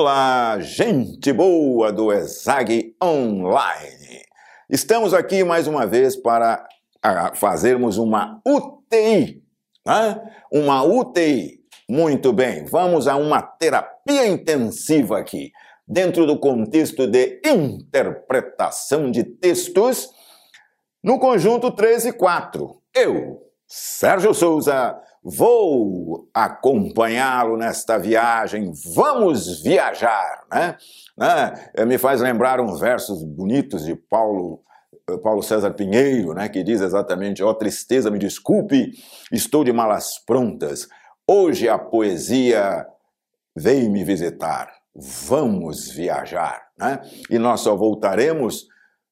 Olá, gente boa do ESAG Online. Estamos aqui mais uma vez para fazermos uma UTI, né? uma UTI. Muito bem, vamos a uma terapia intensiva aqui, dentro do contexto de interpretação de textos, no conjunto 3 e 4. Eu, Sérgio Souza, vou acompanhá-lo nesta viagem. Vamos viajar, né? né? Me faz lembrar uns versos bonitos de Paulo Paulo César Pinheiro, né, que diz exatamente: Ó oh, tristeza, me desculpe, estou de malas prontas. Hoje a poesia veio me visitar. Vamos viajar, né? E nós só voltaremos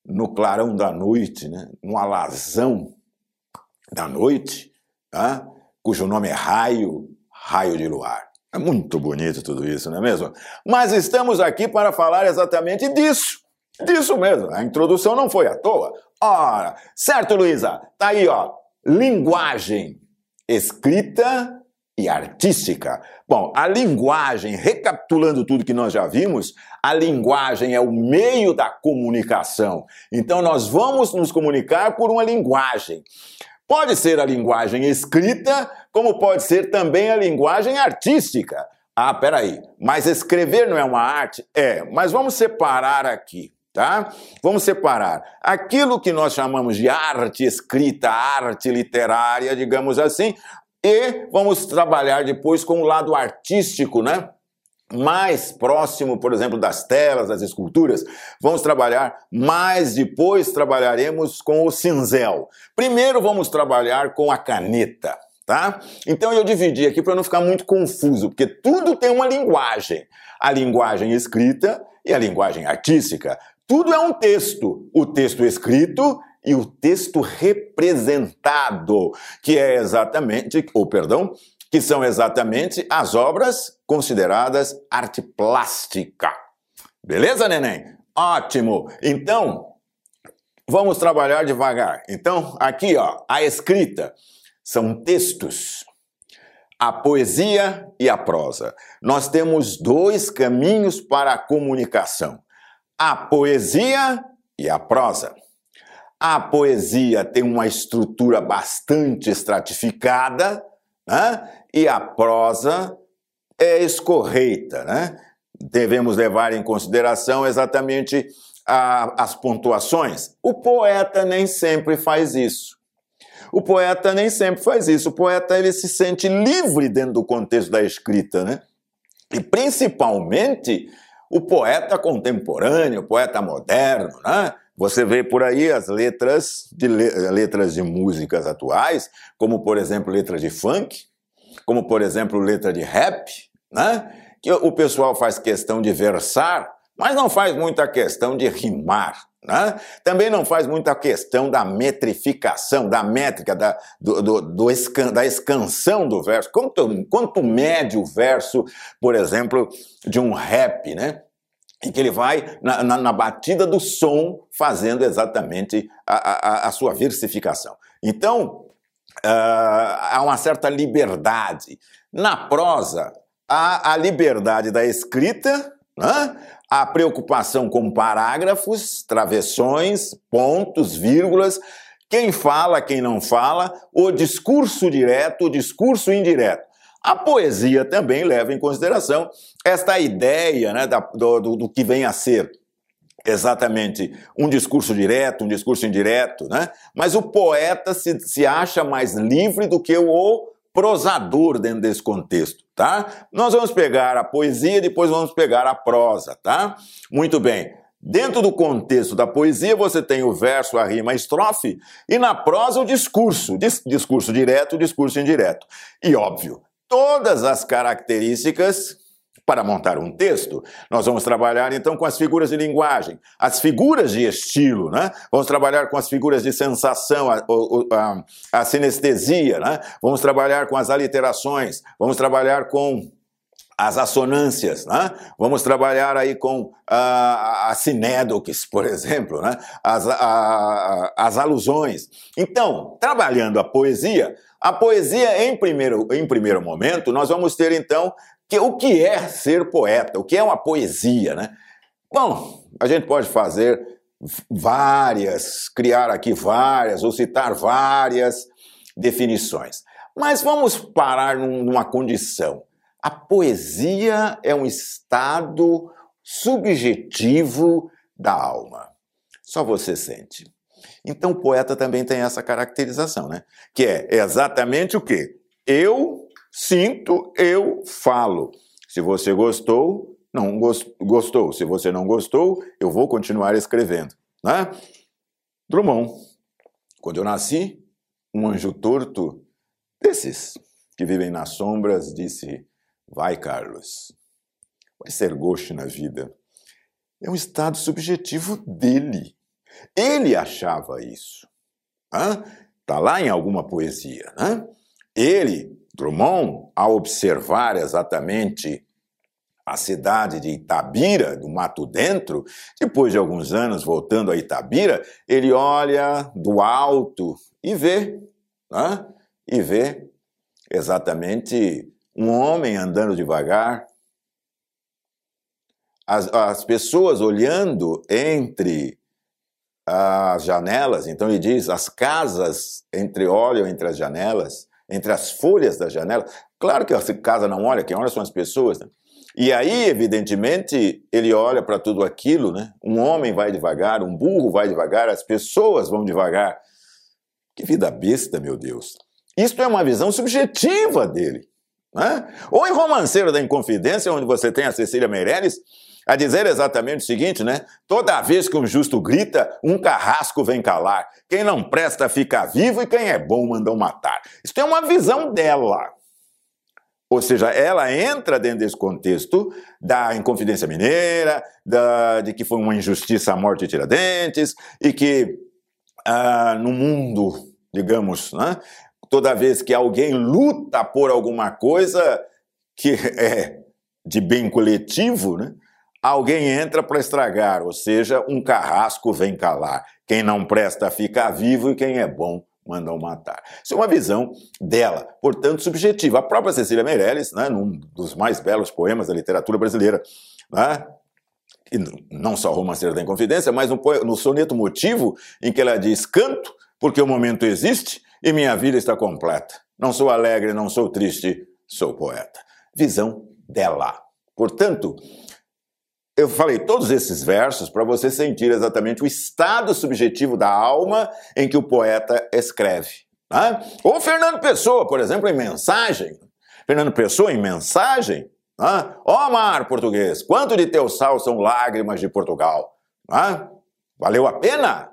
no clarão da noite, né? no alazão da noite, tá? Cujo nome é Raio, Raio de Luar. É muito bonito tudo isso, não é mesmo? Mas estamos aqui para falar exatamente disso. Disso mesmo. A introdução não foi à toa. Ora, certo, Luísa? Tá aí, ó. Linguagem escrita e artística. Bom, a linguagem, recapitulando tudo que nós já vimos, a linguagem é o meio da comunicação. Então nós vamos nos comunicar por uma linguagem. Pode ser a linguagem escrita, como pode ser também a linguagem artística. Ah, peraí, mas escrever não é uma arte? É, mas vamos separar aqui, tá? Vamos separar aquilo que nós chamamos de arte escrita, arte literária, digamos assim, e vamos trabalhar depois com o lado artístico, né? Mais próximo, por exemplo, das telas, das esculturas, vamos trabalhar, mais depois trabalharemos com o cinzel. Primeiro vamos trabalhar com a caneta, tá? Então eu dividi aqui para não ficar muito confuso, porque tudo tem uma linguagem. A linguagem escrita e a linguagem artística. Tudo é um texto. O texto escrito e o texto representado, que é exatamente, ou perdão, que são exatamente as obras consideradas arte plástica. Beleza, neném? Ótimo! Então, vamos trabalhar devagar. Então, aqui, ó, a escrita são textos. A poesia e a prosa. Nós temos dois caminhos para a comunicação: a poesia e a prosa. A poesia tem uma estrutura bastante estratificada, né? e a prosa é escorreita. Né? Devemos levar em consideração exatamente a, as pontuações. O poeta nem sempre faz isso. O poeta nem sempre faz isso. O poeta ele se sente livre dentro do contexto da escrita, né? E principalmente o poeta contemporâneo, o poeta moderno, né? Você vê por aí as letras de letras de músicas atuais, como por exemplo letras de funk, como por exemplo letra de rap, né? Que o pessoal faz questão de versar, mas não faz muita questão de rimar. Né? Também não faz muita questão da metrificação, da métrica, da, do, do, do escan, da escansão do verso. Quanto, quanto mede o verso, por exemplo, de um rap, né? em que ele vai na, na, na, batida do som fazendo exatamente a, a, a sua versificação. Então, há uma certa liberdade. Na prosa, há a liberdade da escrita, né? a preocupação com parágrafos, travessões, pontos, vírgulas, quem fala, quem não fala, o discurso direto, o discurso indireto. A poesia também leva em consideração esta ideia né, da, do, do que vem a ser exatamente um discurso direto, um discurso indireto, né? Mas o poeta se, se acha mais livre do que o prosador dentro desse contexto, tá? Nós vamos pegar a poesia, depois vamos pegar a prosa, tá? Muito bem. Dentro do contexto da poesia, você tem o verso, a rima, a estrofe, e na prosa o discurso, discurso direto, discurso indireto. E óbvio, todas as características para montar um texto. Nós vamos trabalhar então com as figuras de linguagem, as figuras de estilo, né? Vamos trabalhar com as figuras de sensação, a, a, a sinestesia, né? Vamos trabalhar com as aliterações, vamos trabalhar com as assonâncias, né? Vamos trabalhar aí com a, a sinédoques, por exemplo, né? As, a, as alusões. Então, trabalhando a poesia, a poesia, em primeiro, em primeiro momento, nós vamos ter então Que, o que é ser poeta? O que é uma poesia, né? Bom, a gente pode fazer várias, criar aqui várias, ou citar várias definições. Mas vamos parar numa condição. A poesia é um estado subjetivo da alma. Só você sente. Então o poeta também tem essa caracterização, né? Que é exatamente o quê? Eu sinto, eu falo. Se você gostou, não gostou. Se você não gostou, eu vou continuar escrevendo, né? Drummond. Quando eu nasci, um anjo torto desses que vivem nas sombras disse: Vai, Carlos, vai ser gosto na vida. É um estado subjetivo dele. Ele achava isso. Está lá em alguma poesia. Né? Ele, Drummond, ao observar exatamente a cidade de Itabira, do Mato Dentro, depois de alguns anos voltando a Itabira, ele olha do alto e vê, né? e vê exatamente um homem andando devagar, as, as pessoas olhando entre as janelas, então ele diz, as casas entre olham entre as janelas, entre as folhas da janela. Claro que a casa não olha, quem olha são as pessoas. Né? E aí, evidentemente, ele olha para tudo aquilo, né? Um homem vai devagar, um burro vai devagar, as pessoas vão devagar. Que vida besta, meu Deus. Isto é uma visão subjetiva dele. Né? Ou em Romanceiro da Inconfidência, onde você tem a Cecília Meirelles, a dizer exatamente o seguinte, né? Toda vez que um justo grita, um carrasco vem calar. Quem não presta fica vivo e quem é bom mandam matar. Isso é uma visão dela. Ou seja, ela entra dentro desse contexto da Inconfidência Mineira, da, de que foi uma injustiça a morte de Tiradentes, e que ah, no mundo, digamos, né, toda vez que alguém luta por alguma coisa que é de bem coletivo, né, alguém entra para estragar, ou seja, um carrasco vem calar. Quem não presta fica vivo e quem é bom mandam matar. Isso é uma visão dela, portanto subjetiva. A própria Cecília Meirelles, né, num dos mais belos poemas da literatura brasileira, né, não só Romanceira da Inconfidência, mas no, no soneto Motivo, em que ela diz: Canto porque o momento existe e minha vida está completa. Não sou alegre, não sou triste, sou poeta. Visão dela. Portanto, eu falei todos esses versos para você sentir exatamente o estado subjetivo da alma em que o poeta escreve. Né? Ou Fernando Pessoa, por exemplo, em Mensagem. Fernando Pessoa, em Mensagem. Né? Ó mar português, quanto de teu sal são lágrimas de Portugal? Né? Valeu a pena?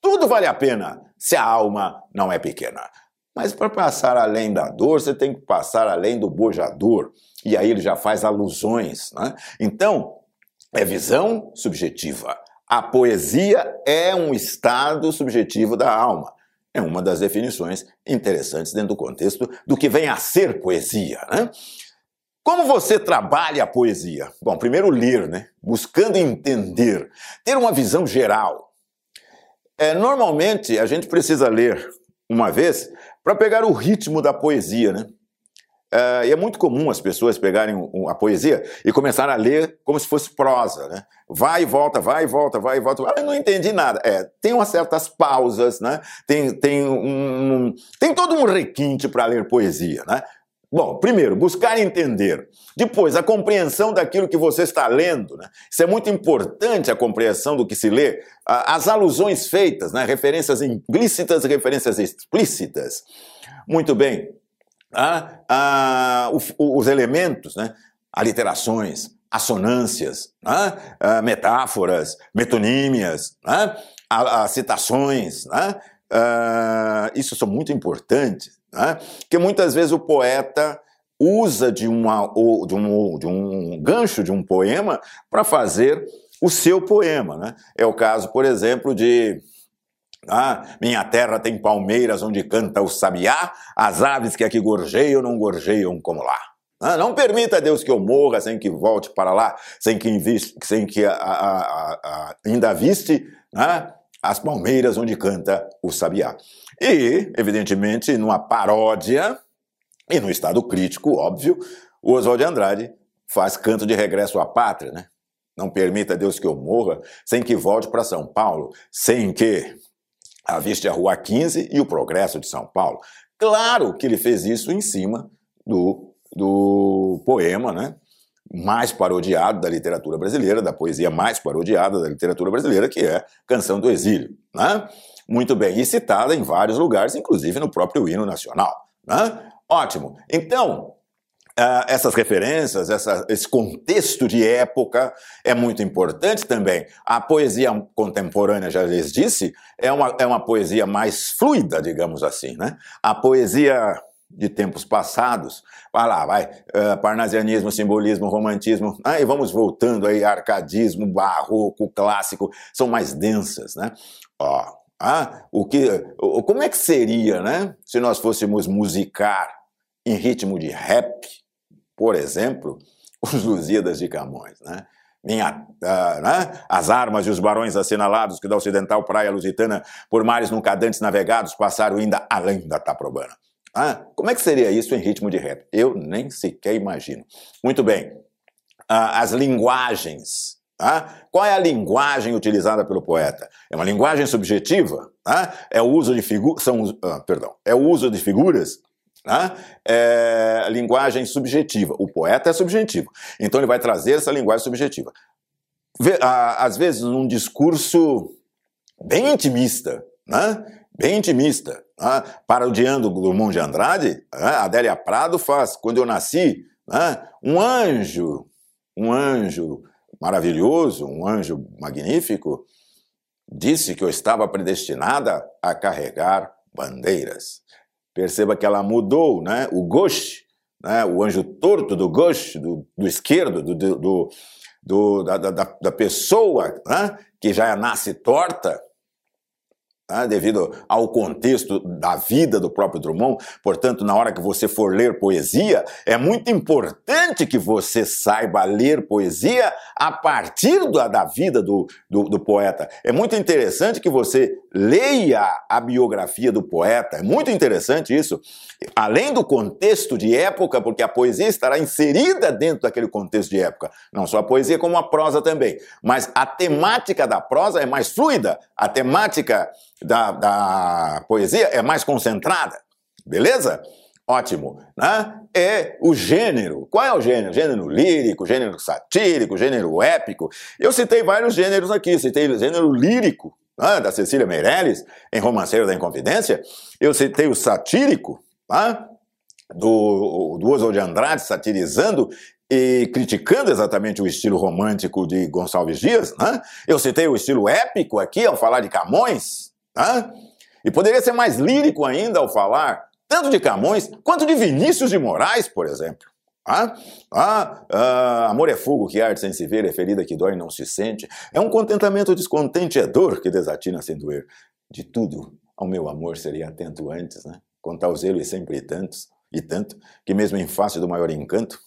Tudo vale a pena se a alma não é pequena. Mas para passar além da dor, você tem que passar além do bojador. E aí ele já faz alusões. Né? Então, é visão subjetiva. A poesia é um estado subjetivo da alma. É uma das definições interessantes dentro do contexto do que vem a ser poesia. Né? Como você trabalha a poesia? Bom, primeiro ler, né? buscando entender, ter uma visão geral. É, normalmente a gente precisa ler uma vez para pegar o ritmo da poesia, né? Uh, e é muito comum as pessoas pegarem a poesia e começarem a ler como se fosse prosa, né? Vai e volta, vai e volta, vai e volta. Ah, eu não entendi nada. É, tem umas certas pausas, né? Tem, tem, um, um tem todo um requinte para ler poesia, né? Bom, primeiro, buscar entender. Depois, a compreensão daquilo que você está lendo. Né? Isso é muito importante, a compreensão do que se lê. As alusões feitas, né? referências implícitas referências explícitas. Muito bem ah, ah, os, os, elementos, né? aliterações, assonâncias, né? ah, metáforas, metonímias, né? as citações, né? isso são muito importantes, né? que muitas vezes o poeta usa de, uma, de, um, de um gancho de um poema para fazer o seu poema. Né? É o caso, por exemplo, de ah, minha terra tem palmeiras onde canta o sabiá, as aves que aqui gorjeiam não gorjeiam como lá. Ah, não permita, Deus, que eu morra sem que volte para lá, sem que, inviste, sem que a, a, a, ainda viste né, as palmeiras onde canta o sabiá. E, evidentemente, numa paródia, e no estado crítico, óbvio, o Oswald de Andrade faz canto de regresso à pátria, né? Não permita Deus que eu morra sem que volte para São Paulo, sem que aviste a Rua 15 e o progresso de São Paulo. Claro que ele fez isso em cima do, do poema, né? mais parodiado da literatura brasileira, da poesia mais parodiada da literatura brasileira, que é Canção do Exílio. Né? Muito bem, e citada em vários lugares, inclusive no próprio hino nacional. Né? Ótimo. Então, Uh, essas referências, essa, esse contexto de época é muito importante também. A poesia contemporânea, já lhes disse, é uma, é uma poesia mais fluida, digamos assim. Né? A poesia de tempos passados, vai lá, vai, uh, parnasianismo, simbolismo, romantismo, ah, vamos voltando aí, arcadismo, barroco, clássico, são mais densas, né? Ó, ah, o que, como é que seria, né, se nós fôssemos musicar em ritmo de rap, por exemplo, os Lusíadas de Camões, né? Minha, uh, né? As armas e os barões assinalados que da ocidental praia lusitana, por mares nunca dantes navegados, passaram ainda além da Taprobana. Ah, como é que seria isso em ritmo de rap? Eu nem sequer imagino. Muito bem. Ah, as linguagens. Ah, qual é a linguagem utilizada pelo poeta? É uma linguagem subjetiva? Ah, é o uso de figuras. Ah, perdão. É o uso de figuras Tá? É linguagem subjetiva. O poeta é subjetivo. Então ele vai trazer essa linguagem subjetiva. Às vezes, num discurso bem intimista, né? bem intimista, né? parodiando Drummond de Andrade, né? Adélia Prado faz, quando eu nasci, né? um anjo, um anjo maravilhoso, um anjo magnífico, disse que eu estava predestinada a carregar bandeiras. Perceba que ela mudou, né? O Gosh, né? o anjo torto do Gosh, do, do esquerdo, do, do, do da, da, da, pessoa né? que já nasce torta, né, devido ao contexto da vida do próprio Drummond. Portanto, na hora que você for ler poesia, é muito importante que você saiba ler poesia a partir da, da vida do, do, do poeta. É muito interessante que você leia a biografia do poeta. É muito interessante isso. Além do contexto de época, porque a poesia estará inserida dentro daquele contexto de época. Não só a poesia, como a prosa também. Mas a temática da prosa é mais fluida. A temática da, da poesia é mais concentrada, beleza? Ótimo, né? É o gênero. Qual é o gênero? Gênero lírico, gênero satírico, gênero épico. Eu citei vários gêneros aqui. Citei gênero lírico, né? da Cecília Meirelles, em Romanceiro da Inconfidência. Eu citei o satírico, tá? do, do Oswald de Andrade, satirizando e criticando exatamente o estilo romântico de Gonçalves Dias. Né? Eu citei o estilo épico aqui ao falar de Camões, Tá? E poderia ser mais lírico ainda ao falar tanto de Camões quanto de Vinícius de Moraes, por exemplo. Ah, ah, ah, amor é fogo que arde sem se ver, é ferida que dói e não se sente. É um contentamento descontente, é dor que desatina sem doer. De tudo, ao meu amor seria atento antes, né? Contar o zelo e sempre tantos, e tanto, que mesmo em face do maior encanto,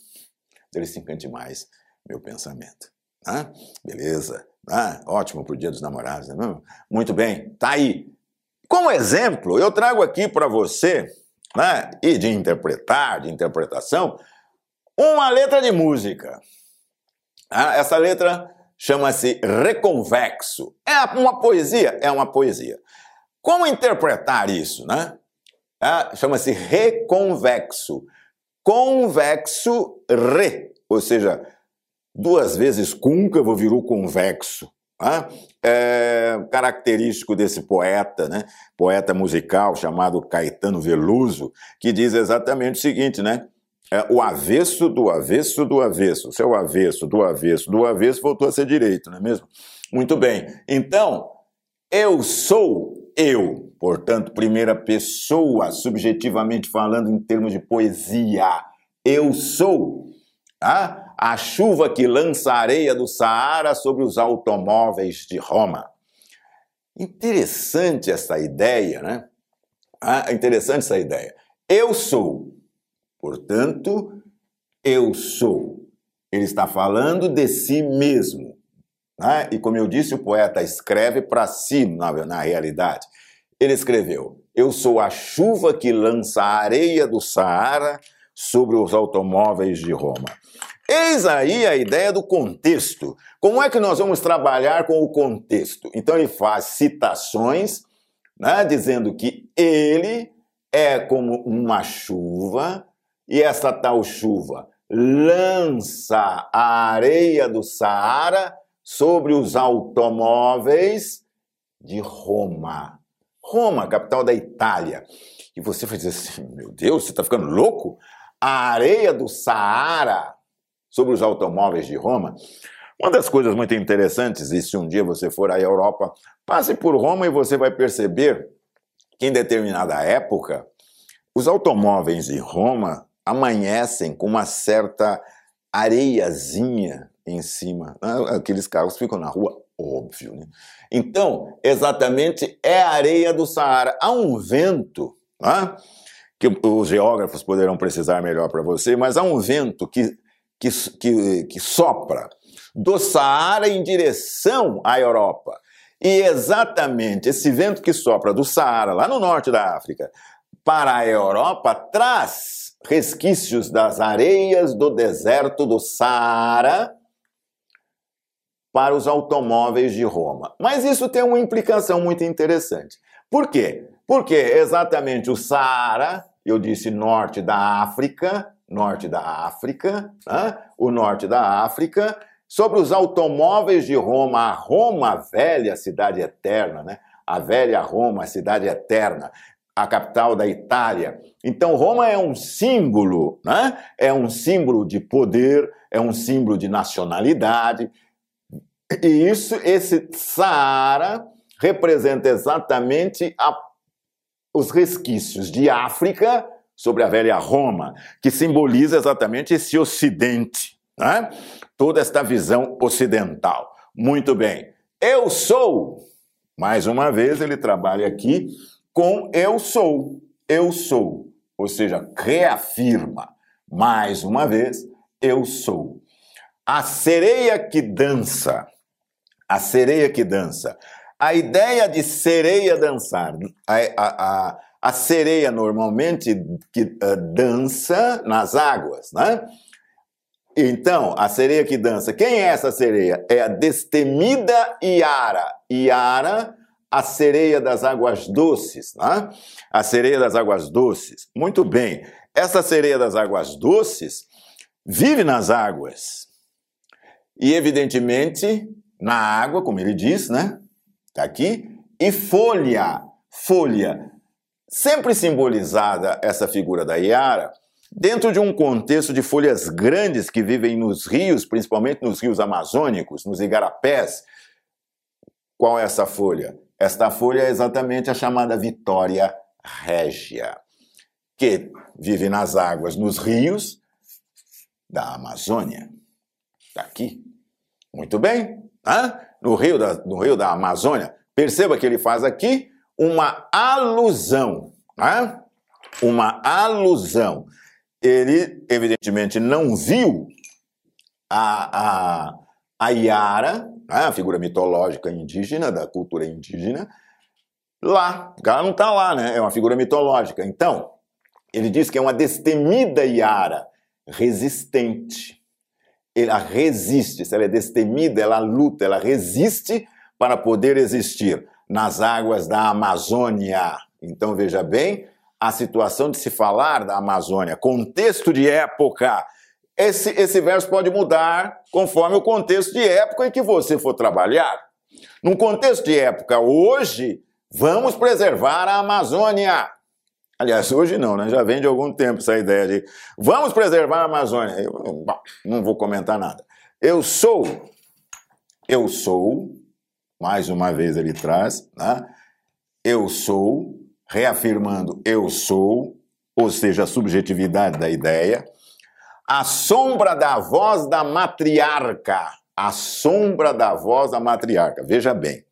ele se encante mais, meu pensamento. Ah, beleza. Ah, ótimo para o Dia dos Namorados, não é Muito bem, tá aí. Como exemplo, eu trago aqui para você, né, e de interpretar, de interpretação, uma letra de música. Ah, essa letra chama-se Reconvexo. É uma poesia? É uma poesia. Como interpretar isso, né? Ah, chama-se reconvexo. Convexo re, ou seja, duas vezes côncavo virou convexo. Né? É característico desse poeta, né? poeta musical chamado Caetano Veloso, que diz exatamente o seguinte, né? É, o avesso do avesso do avesso. Se é o avesso do avesso do avesso, voltou a ser direito, não é mesmo? Muito bem. Então, eu sou eu, portanto, primeira pessoa, subjetivamente falando em termos de poesia. Eu sou. A chuva que lança a areia do Saara sobre os automóveis de Roma. Interessante essa ideia, né? Ah, interessante essa ideia. Eu sou, portanto, eu sou. Ele está falando de si mesmo. Né? E como eu disse, o poeta escreve para si, na, na realidade. Ele escreveu: Eu sou a chuva que lança a areia do Saara sobre os automóveis de Roma. Eis aí a ideia do contexto. Como é que nós vamos trabalhar com o contexto? Então ele faz citações, né, dizendo que ele é como uma chuva, e essa tal chuva lança a areia do Saara sobre os automóveis de Roma. Roma, capital da Itália. E você vai dizer assim: meu Deus, você está ficando louco? A areia do Saara sobre os automóveis de Roma. Uma das coisas muito interessantes, e se um dia você for à Europa, passe por Roma e você vai perceber que em determinada época os automóveis de Roma amanhecem com uma certa areiazinha em cima. Né? Aqueles carros ficam na rua, óbvio. Né? Então, exatamente é a areia do Saara. Há um vento, né? que os geógrafos poderão precisar melhor para você, mas há um vento que, que, que, que sopra do Saara em direção à Europa. E exatamente esse vento que sopra do Saara, lá no norte da África, para a Europa traz resquícios das areias do deserto do Saara para os automóveis de Roma. Mas isso tem uma implicação muito interessante. Por quê? Porque exatamente o Saara, eu disse norte da África, norte da África, né? o norte da África, sobre os automóveis de Roma, a Roma velha, cidade eterna, né? a velha Roma, a cidade eterna, a capital da Itália. Então Roma é um símbolo, né? É um símbolo de poder, é um símbolo de nacionalidade. E isso, esse Saara representa exatamente a, os resquícios de África sobre a velha Roma, que simboliza exatamente esse Ocidente, né? Toda esta visão ocidental. Muito bem. Eu sou, mais uma vez, ele trabalha aqui com eu sou. Eu sou. Ou seja, reafirma mais uma vez, eu sou. A sereia que dança. A sereia que dança. A ideia de sereia dançar. A, a, a, a sereia normalmente que uh, dança nas águas, né? Então, a sereia que dança. Quem é essa sereia? É a destemida Iara. Iara a sereia das águas doces, né? A sereia das águas doces. Muito bem. Essa sereia das águas doces vive nas águas. E, evidentemente, na água, como ele diz, né? Está aqui. E folha. Folha. Sempre simbolizada essa figura da Iara dentro de um contexto de folhas grandes que vivem nos rios, principalmente nos rios amazônicos, nos igarapés. Qual é essa folha? Esta folha é exatamente a chamada Vitória Régia, que vive nas águas, nos rios da Amazônia. Está aqui. Muito bem. Hã? No, rio da, no rio da Amazônia. Perceba que ele faz aqui uma alusão. Hã? Uma alusão. Ele, evidentemente, não viu a, a, a Yara, né, a figura mitológica indígena, da cultura indígena, lá. Ela não está lá, né? É uma figura mitológica. Então, ele diz que é uma destemida Yara, resistente. Ela resiste, se ela é destemida, ela luta, ela resiste para poder existir nas águas da Amazônia. Então, veja bem, a situação de se falar da Amazônia, contexto de época, esse, esse verso pode mudar conforme o contexto de época em que você for trabalhar. Num contexto de época hoje, vamos preservar a Amazônia. Aliás, hoje não, né? Já vem de algum tempo essa ideia de vamos preservar a Amazônia. Eu bom, não vou comentar nada. Eu sou, eu sou, mais uma vez ele traz, né? Eu sou, reafirmando eu sou, ou seja, a subjetividade da ideia a sombra da voz da matriarca. A sombra da voz da matriarca. Veja bem.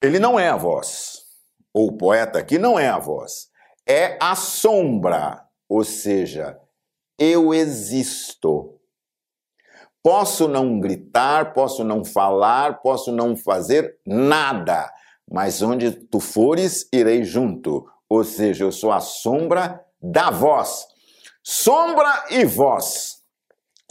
Ele não é a voz. Ou o poeta aqui não é a voz. É a sombra. Ou seja, eu existo. Posso não gritar, posso não falar, posso não fazer nada, mas onde tu fores, irei junto. Ou seja, eu sou a sombra da voz. Sombra e voz.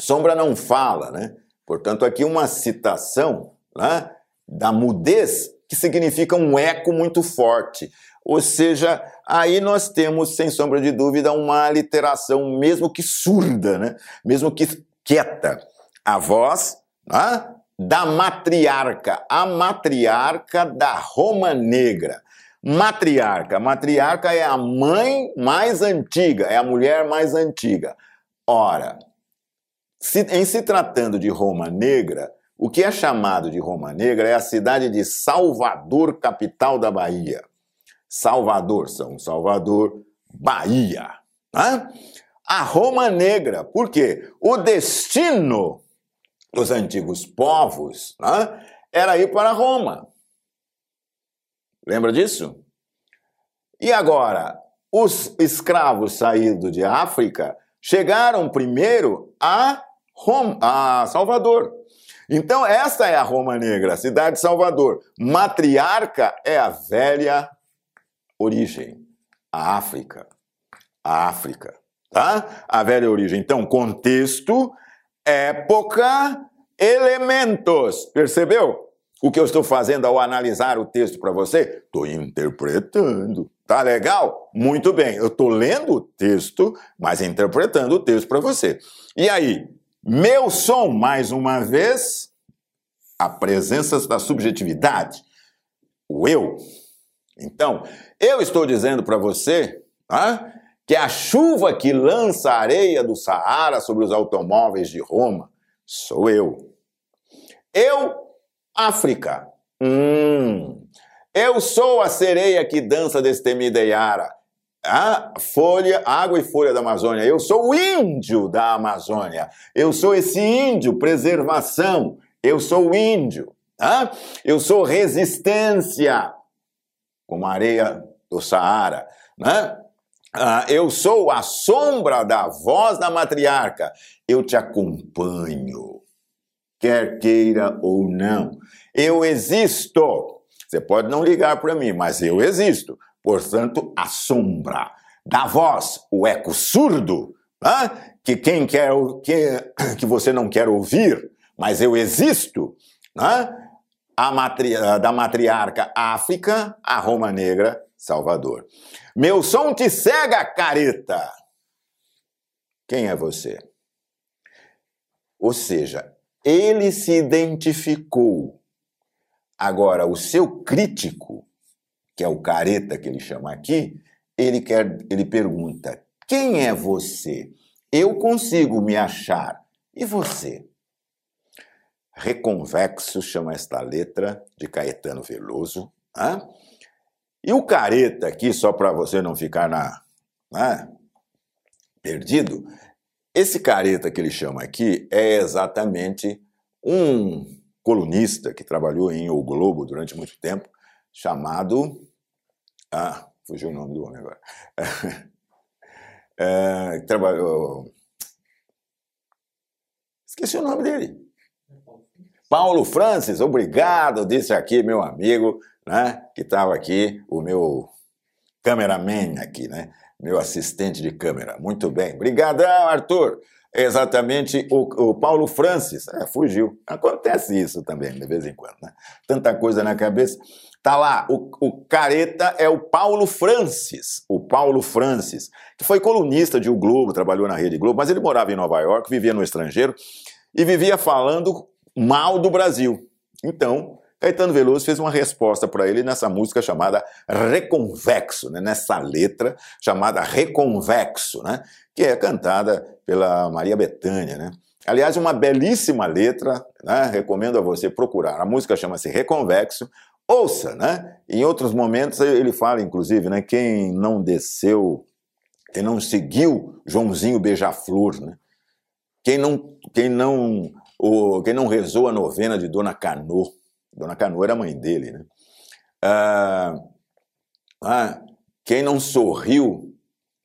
Sombra não fala, né? Portanto, aqui uma citação né, da mudez, que significa um eco muito forte. Ou seja, aí nós temos, sem sombra de dúvida, uma literação, mesmo que surda, né? mesmo que quieta. A voz né? da matriarca, a matriarca da Roma Negra. Matriarca. Matriarca é a mãe mais antiga, é a mulher mais antiga. Ora, se, em se tratando de Roma Negra, o que é chamado de Roma Negra é a cidade de Salvador, capital da Bahia. Salvador, São Salvador, Bahia. Né? A Roma Negra, por quê? O destino dos antigos povos né, era ir para Roma. Lembra disso? E agora, os escravos saídos de África chegaram primeiro a, Roma, a Salvador. Então, esta é a Roma Negra, cidade de Salvador. Matriarca é a velha origem, a África. A África, tá? A velha origem. Então, contexto, época, elementos. Percebeu? O que eu estou fazendo ao analisar o texto para você? Estou interpretando. Tá legal? Muito bem. Eu estou lendo o texto, mas interpretando o texto para você. E aí, meu som, mais uma vez, a presença da subjetividade, o eu. Então, eu estou dizendo para você ah, que a chuva que lança a areia do Saara sobre os automóveis de Roma sou eu. Eu África. Hum. Eu sou a sereia que dança destemida Yara. A folha, água e folha da Amazônia. Eu sou o índio da Amazônia. Eu sou esse índio, preservação. Eu sou o índio. Ah? Eu sou resistência, como a areia do Saara. Né? Ah, eu sou a sombra da voz da matriarca. Eu te acompanho quer queira ou não. Eu existo. Você pode não ligar para mim, mas eu existo. Portanto, a sombra da voz, o eco surdo, que quem quer que, que você não quer ouvir, mas eu existo, matri, da matriarca África a Roma Negra, Salvador. Meu som te cega, careta. Quem é você? Ou seja, ele se identificou. Agora, o seu crítico, que é o careta que ele chama aqui, ele quer, ele pergunta: "Quem é você? Eu consigo me achar. E você?" Reconvexo chama esta letra de Caetano Veloso. Hein? E o careta aqui, só para você não ficar na, né, perdido, esse careta que ele chama aqui é exatamente um colunista que trabalhou em O Globo durante muito tempo, chamado. Ah, fugiu o nome do homem agora. É, trabalhou. Esqueci o nome dele. Paulo Francis, obrigado, disse aqui meu amigo, né, que estava aqui, o meu cameraman aqui, né? meu assistente de câmera. Muito bem. Obrigadão, Arthur. Exatamente o, o Paulo Francis. É, fugiu. Acontece isso também, de vez em quando, né? Tanta coisa na cabeça. Tá lá, o, o careta é o Paulo Francis. O Paulo Francis, que foi colunista de O Globo, trabalhou na Rede Globo, mas ele morava em Nova York, vivia no estrangeiro e vivia falando mal do Brasil. Então, Caetano Veloso fez uma resposta para ele nessa música chamada Reconvexo, né? nessa letra chamada Reconvexo, né? que é cantada pela Maria Bethânia. Né? Aliás, uma belíssima letra, né? recomendo a você procurar. A música chama-se Reconvexo, ouça, né? Em outros momentos ele fala, inclusive, né? Quem não desceu, quem não seguiu Joãozinho Beija-Flor, né? Quem não, quem não, o, quem não rezou a novena de Dona Canô, Dona Canoa era a mãe dele, né? Ah, ah, quem não sorriu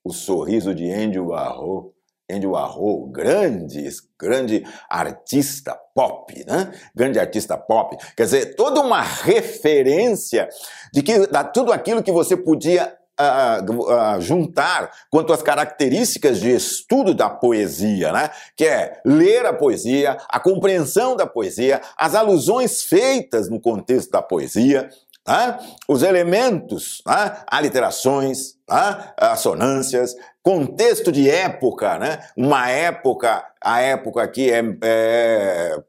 o sorriso de Andy Warhol, Andy Warhol, grande, grande artista pop, né? Grande artista pop. Quer dizer, toda uma referência de que da tudo aquilo que você podia uh, juntar quanto às características de estudo da poesia, né? Que é ler a poesia, a compreensão da poesia, as alusões feitas no contexto da poesia, né? os elementos, né? aliterações, né? assonâncias, contexto de época, né? Uma época, a época aqui é, é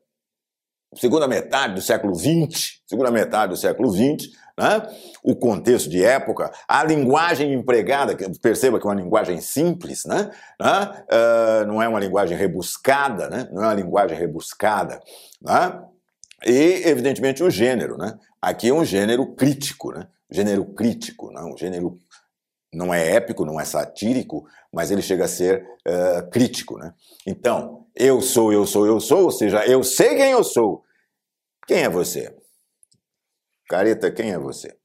segunda metade do século XX, segunda metade do século XX, né? o contexto de época, a linguagem empregada, perceba que é uma linguagem simples, né? Uh, não é uma linguagem rebuscada, né? não é uma linguagem rebuscada. Né? E, evidentemente, o gênero. Né? Aqui é um gênero crítico, né? gênero crítico, né? um gênero não é épico, não é satírico, mas ele chega a ser uh, crítico. Né? Então, eu sou, eu sou, eu sou, ou seja, eu sei quem eu sou. Quem é você? Careta, quem é você?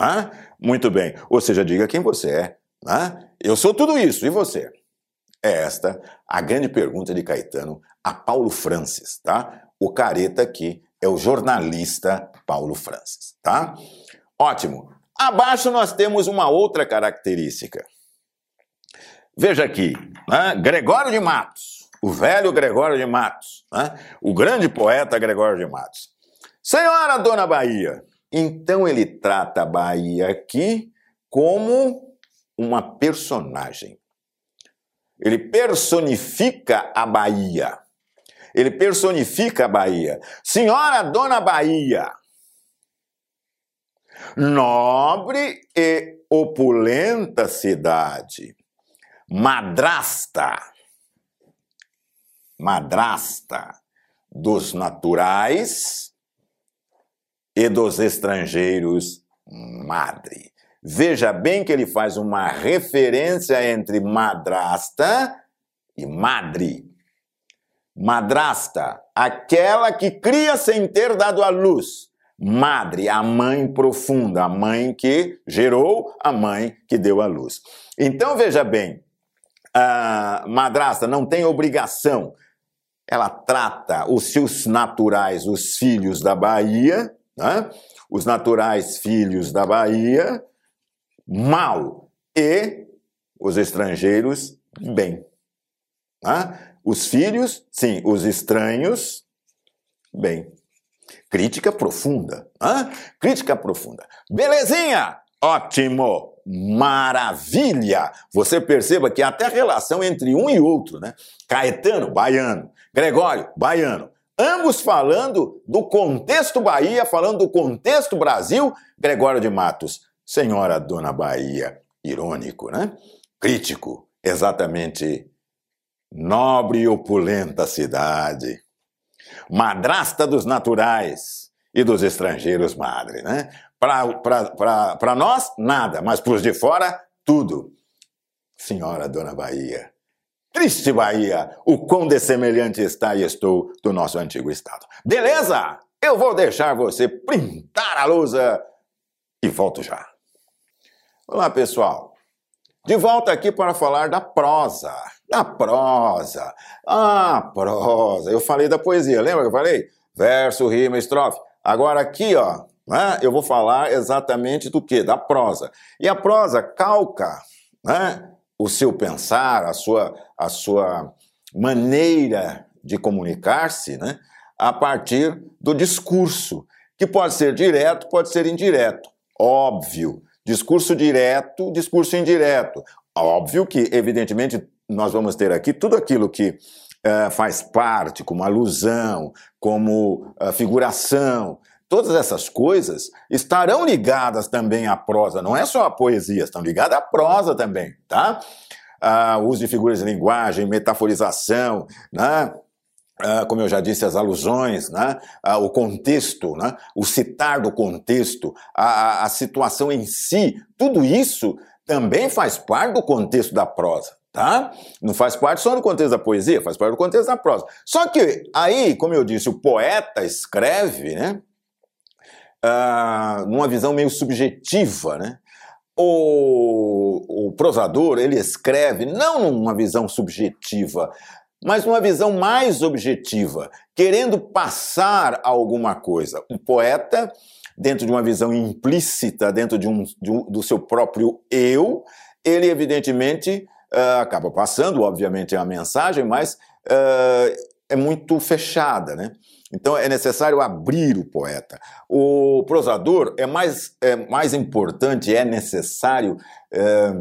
Ah, muito bem. Ou seja, diga quem você é. Ah, eu sou tudo isso, e você? É esta a grande pergunta de Caetano a Paulo Francis, tá? O careta aqui é o jornalista Paulo Francis, tá? Ótimo. Abaixo nós temos uma outra característica. Veja aqui, né? Gregório de Matos, o velho Gregório de Matos, né? o grande poeta Gregório de Matos. Senhora Dona Bahia, então ele trata a Bahia aqui como uma personagem. Ele personifica a Bahia. Ele personifica a Bahia. Senhora Dona Bahia, nobre e opulenta cidade, madrasta, madrasta dos naturais e dos estrangeiros, madre. Veja bem que ele faz uma referência entre madrasta e madre. Madrasta, aquela que cria sem ter dado à luz. Madre, a mãe profunda, a mãe que gerou, a mãe que deu à luz. Então veja bem, a madrasta não tem obrigação. Ela trata os seus naturais, os filhos da Bahia, né? os naturais filhos da Bahia, mal, e os estrangeiros, bem. Né? Os filhos, sim, os estranhos, bem. Crítica profunda. Hã? Crítica profunda. Belezinha! Ótimo! Maravilha! Você perceba que até a relação entre um e outro, né? Caetano, baiano. Gregório, baiano. Ambos falando do contexto Bahia, falando do contexto Brasil. Gregório de Matos, senhora Dona Bahia. Irônico, né? Crítico, exatamente. Nobre e opulenta cidade madrasta dos naturais e dos estrangeiros madre, né? Para nós, nada, mas para os de fora, tudo. Senhora Dona Bahia, triste Bahia, o quão dessemelhante está e estou do nosso antigo estado. Beleza? Eu vou deixar você printar a lousa e volto já. Olá, pessoal. De volta aqui para falar da prosa. Da prosa. Ah, prosa. Eu falei da poesia, lembra que eu falei? Verso, rima, estrofe. Agora aqui, ó, né, eu vou falar exatamente do que? Da prosa. E a prosa calca né, o seu pensar, a sua, a sua maneira de comunicar-se né, a partir do discurso, que pode ser direto, pode ser indireto. Óbvio. Discurso direto, discurso indireto. Óbvio que, evidentemente, nós vamos ter aqui tudo aquilo que uh, faz parte, como alusão, como uh, figuração, todas essas coisas estarão ligadas também à prosa, não é só a poesia, estão ligadas à prosa também, tá? Uh, uso de figuras de linguagem, metaforização, né? Uh, como eu já disse, as alusões, né? Uh, o contexto, né? o citar do contexto, a, a situação em si, tudo isso também faz parte do contexto da prosa. Tá? Não faz parte só do contexto da poesia, faz parte do contexto da prosa. Só que aí, como eu disse, o poeta escreve, né? Uh, numa visão meio subjetiva, né? O, o prosador, ele escreve não numa visão subjetiva, mas uma visão mais objetiva, querendo passar alguma coisa. O poeta, dentro de uma visão implícita, dentro de um, de um do seu próprio eu, ele evidentemente uh, acaba passando, obviamente, a mensagem, mas uh, é muito fechada, né? Então é necessário abrir o poeta. O prosador é mais, é mais importante, é necessário é,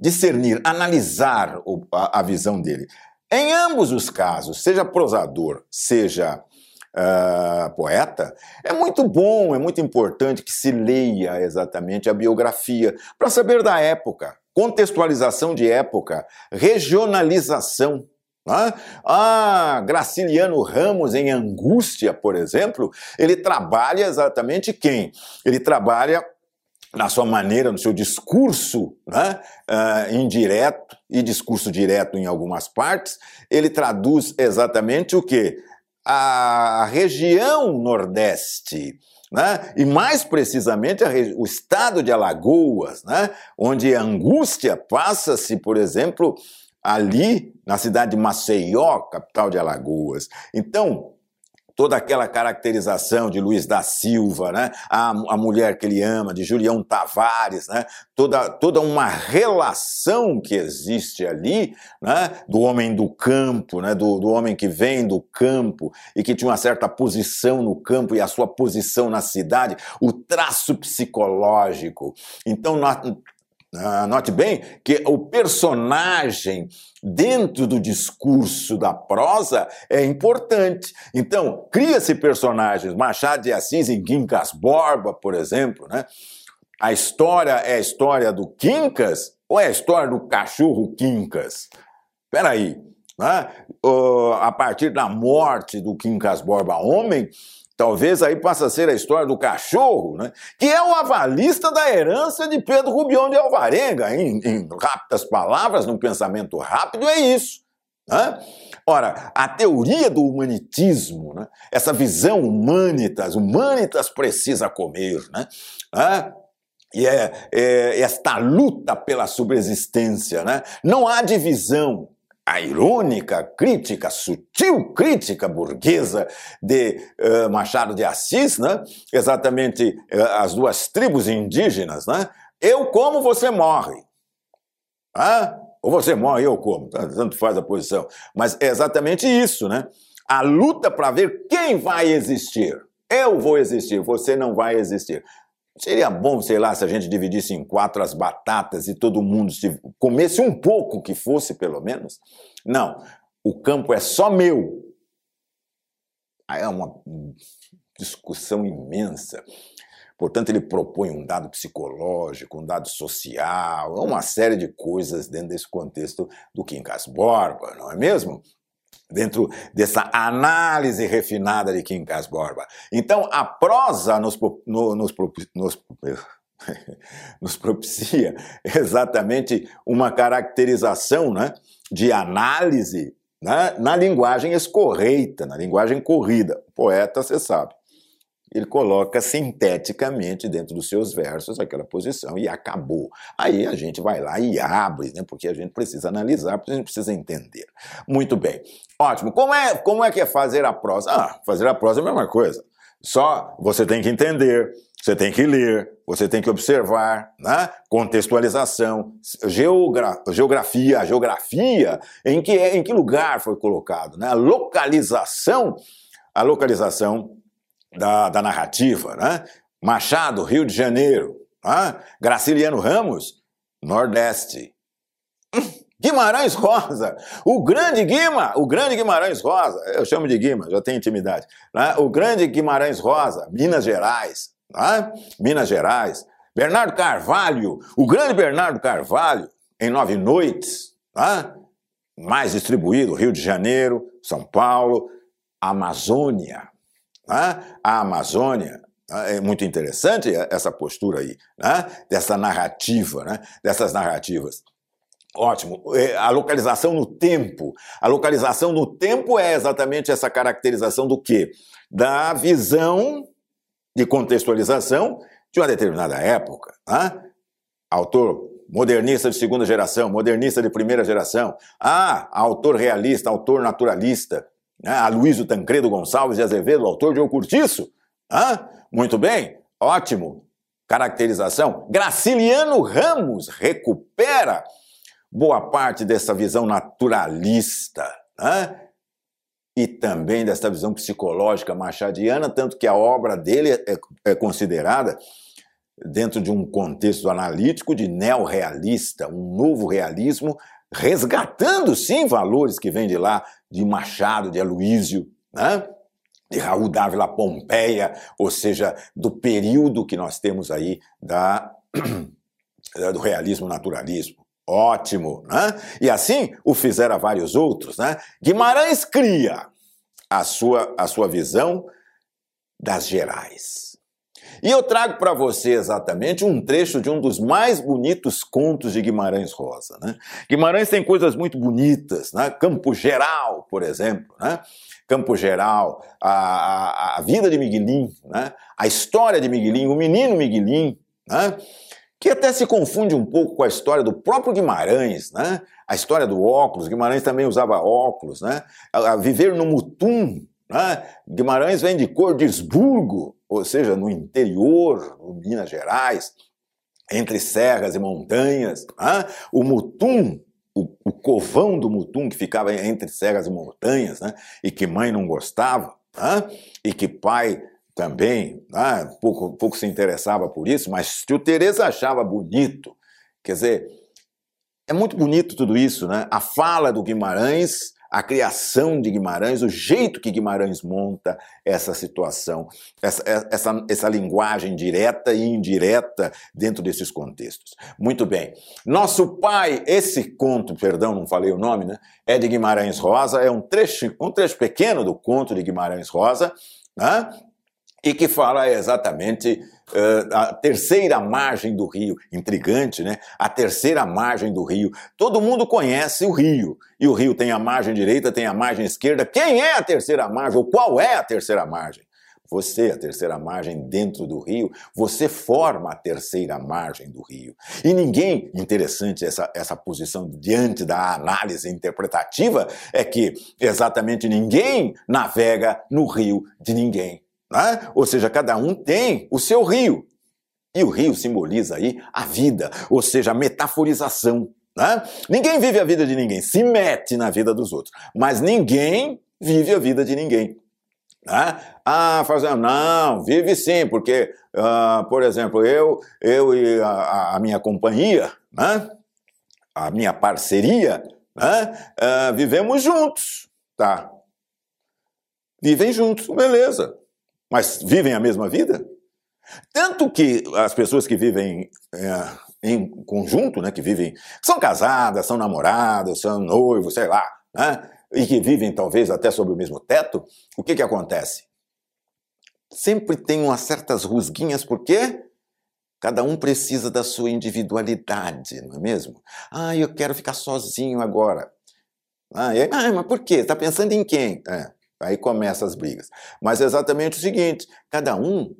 discernir, analisar o, a, a, visão dele. Em ambos os casos, seja prosador, seja uh, poeta, é muito bom, é muito importante que se leia exatamente a biografia para saber da época, contextualização de época, regionalização. Né? Ah, Graciliano Ramos, em Angústia, por exemplo, ele trabalha exatamente quem? Ele trabalha na sua maneira, no seu discurso né, uh, indireto e discurso direto em algumas partes, ele traduz exatamente o que? A região Nordeste, né? e mais precisamente o estado de Alagoas, né? onde a angústia passa-se, por exemplo, ali na cidade de Maceió, capital de Alagoas. Então, toda aquela caracterização de Luiz da Silva, né? a, a mulher que ele ama, de Julião Tavares, né? toda, toda uma relação que existe ali né? do homem do campo, né? do, do homem que vem do campo e que tinha uma certa posição no campo e a sua posição na cidade, o traço psicológico. Então, nós, ah, note bem que o personagem dentro do discurso da prosa é importante. Então, cria-se personagens, Machado de Assis em Quincas Borba, por exemplo, né? A história é a história do Quincas ou é a história do cachorro Quincas? Peraí, né? Uh, a partir da morte do Quincas Borba homem, Talvez aí passe a ser a história do cachorro, né? que é o avalista da herança de Pedro Rubião de Alvarenga. Em, em rápidas palavras, num pensamento rápido, é isso. Né? Ora, a teoria do humanitismo, né? essa visão humanitas, humanitas precisa comer, né? e é, é, esta luta pela subsistência, né? não há divisão a irônica crítica, sutil crítica burguesa de uh, Machado de Assis, né? exatamente uh, as duas tribos indígenas, né? eu como, você morre. Ah? Ou você morre, eu como, tanto faz a posição. Mas é exatamente isso, né? A luta para ver quem vai existir. Eu vou existir, você não vai existir. Seria bom, sei lá, se a gente dividisse em quatro as batatas e todo mundo se comesse um pouco que fosse, pelo menos. Não, o campo é só meu. Aí é uma discussão imensa. Portanto, ele propõe um dado psicológico, um dado social, uma série de coisas dentro desse contexto do Quincas Borba, não é mesmo? Dentro dessa análise refinada de Quincas Borba. Então, a prosa nos, no, nos, nos, nos propicia exatamente uma caracterização né, de análise né, na linguagem escorreita, na linguagem corrida. O poeta, você sabe, ele coloca sinteticamente dentro dos seus versos aquela posição e acabou. Aí a gente vai lá e abre, né, porque a gente precisa analisar, porque a gente precisa entender. Muito bem. Ótimo. Como é, como é que é fazer a prosa? Ah, fazer a prosa é a mesma coisa. Só você tem que entender, você tem que ler, você tem que observar, né? contextualização, geogra geografia, a geografia, em que, em que lugar foi colocado, né? a localização, a localização da, da narrativa, né? Machado, Rio de Janeiro, né? Graciliano Ramos, Nordeste. Guimarães Rosa, o grande Guima, o grande Guimarães Rosa, eu chamo de Guima, já tenho intimidade, né? o grande Guimarães Rosa, Minas Gerais, né? Minas Gerais, Bernardo Carvalho, o grande Bernardo Carvalho, em Nove Noites, né? mais distribuído, Rio de Janeiro, São Paulo, Amazônia, né? a Amazônia, né? é muito interessante essa postura aí, né? dessa narrativa, né? dessas narrativas. Ótimo. É, a localização no tempo. A localização no tempo é exatamente essa caracterização do quê? Da visão de contextualização de uma determinada época. Né? Autor modernista de segunda geração, modernista de primeira geração. Ah, autor realista, autor naturalista. Ah, Aloysio Tancredo Gonçalves de Azevedo, autor de O Curtiço. Ah, muito bem, ótimo. Caracterização. Graciliano Ramos recupera boa parte dessa visão naturalista. Né? e também dessa visão psicológica machadiana, tanto que a obra dele é, é considerada dentro de um contexto analítico de neorrealista, um novo realismo, resgatando sim valores que vêm de lá, de Machado, de Aloísio, né? de Raul Dávila Pompeia, ou seja, do período que nós temos aí da, do realismo naturalismo. Ótimo, né? E assim o fizeram vários outros, né? Guimarães cria a sua, a sua visão das gerais. E eu trago para você exatamente um trecho de um dos mais bonitos contos de Guimarães Rosa. Né? Guimarães tem coisas muito bonitas, né? Campo Geral, por exemplo. Né? Campo Geral, a, a, a vida de Miguelim, né? a história de Miguelim, o menino Miguelim, né? que até se confunde um pouco com a história do próprio Guimarães, né? a história do óculos, Guimarães também usava óculos, né? a, a viver no Mutum, né? Guimarães vem de Cordisburgo, ou seja, no interior, no Minas Gerais, entre serras e montanhas. Né? O Mutum, o, o, covão do Mutum, que ficava entre serras e montanhas, né? e que mãe não gostava, né? e que pai também pouco, pouco se interessava por isso, mas tio Teresa achava bonito. Quer dizer, é muito bonito tudo isso, né? A fala do Guimarães a criação de Guimarães, o jeito que Guimarães monta essa situação, essa, essa, essa linguagem direta e indireta dentro desses contextos. Muito bem. Nosso pai, esse conto, perdão, não falei o nome, né? É de Guimarães Rosa, é um trecho, um trecho pequeno do conto de Guimarães Rosa, né? e que fala exatamente uh, a terceira margem do rio. Intrigante, né? A terceira margem do rio. Todo mundo conhece o rio. E o rio tem a margem direita, tem a margem esquerda. Quem é a terceira margem? Ou qual é a terceira margem? Você, a terceira margem dentro do rio, você forma a terceira margem do rio. E ninguém, interessante essa, essa posição diante da análise interpretativa, é que exatamente ninguém navega no rio de ninguém. Né? Ou seja, cada um tem o seu rio. E o rio simboliza aí a vida, ou seja, a metaforização. Né? Ninguém vive a vida de ninguém, se mete na vida dos outros, mas ninguém vive a vida de ninguém. Né? Ah, fazendo, não, vive sim, porque, uh, por exemplo, eu, eu e a, a minha companhia, né? a minha parceria, né? Uh, vivemos juntos, tá? Vivem juntos, beleza. Mas vivem a mesma vida? Tanto que as pessoas que vivem é, em conjunto, né, que vivem, são casadas, são namoradas, são noivos, sei lá, né, e que vivem talvez até sob o mesmo teto, o que que acontece? Sempre tem umas certas rusguinhas, porque cada um precisa da sua individualidade, não é mesmo? Ah, eu quero ficar sozinho agora. Ah, ah mas por quê? Está pensando em quem? É. Aí começam as brigas. Mas é exatamente o seguinte: cada um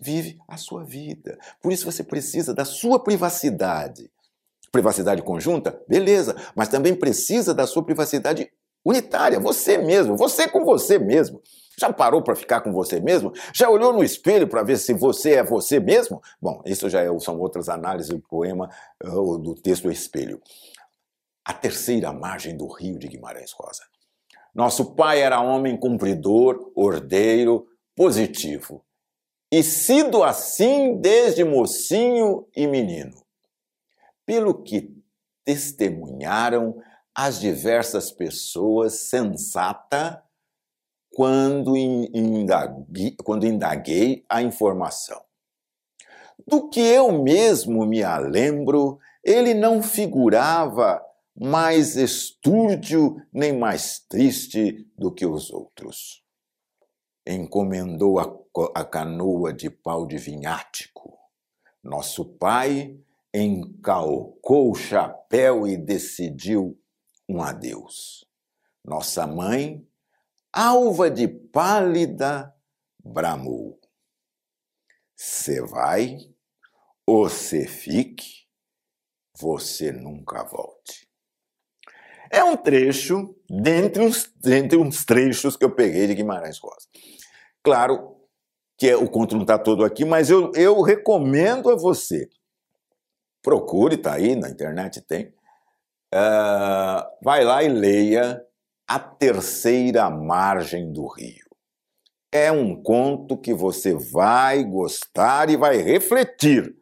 vive a sua vida. Por isso você precisa da sua privacidade. Privacidade conjunta? Beleza, mas também precisa da sua privacidade unitária, você mesmo, você com você mesmo. Já parou para ficar com você mesmo? Já olhou no espelho para ver se você é você mesmo? Bom, isso já é, são outras análises do poema ou do texto Espelho. A terceira margem do rio de Guimarães Rosa. Nosso pai era homem cumpridor, ordeiro, positivo. E sido assim desde mocinho e menino. Pelo que testemunharam as diversas pessoas sensata quando indaguei, quando indaguei a informação. Do que eu mesmo me lembro, ele não figurava mais estúrdio nem mais triste do que os outros. Encomendou a, a canoa de pau de vinhático. Nosso pai encalcou o chapéu e decidiu um adeus. Nossa mãe, alva de pálida, bramou. Cê vai ou cê fique, você nunca volte. É um trecho dentre uns, dentre uns trechos que eu peguei de Guimarães Rosa. Claro que é, o conto não está todo aqui, mas eu, eu recomendo a você. Procure, está aí na internet, tem. Uh, vai lá e leia A Terceira Margem do Rio. É um conto que você vai gostar e vai refletir.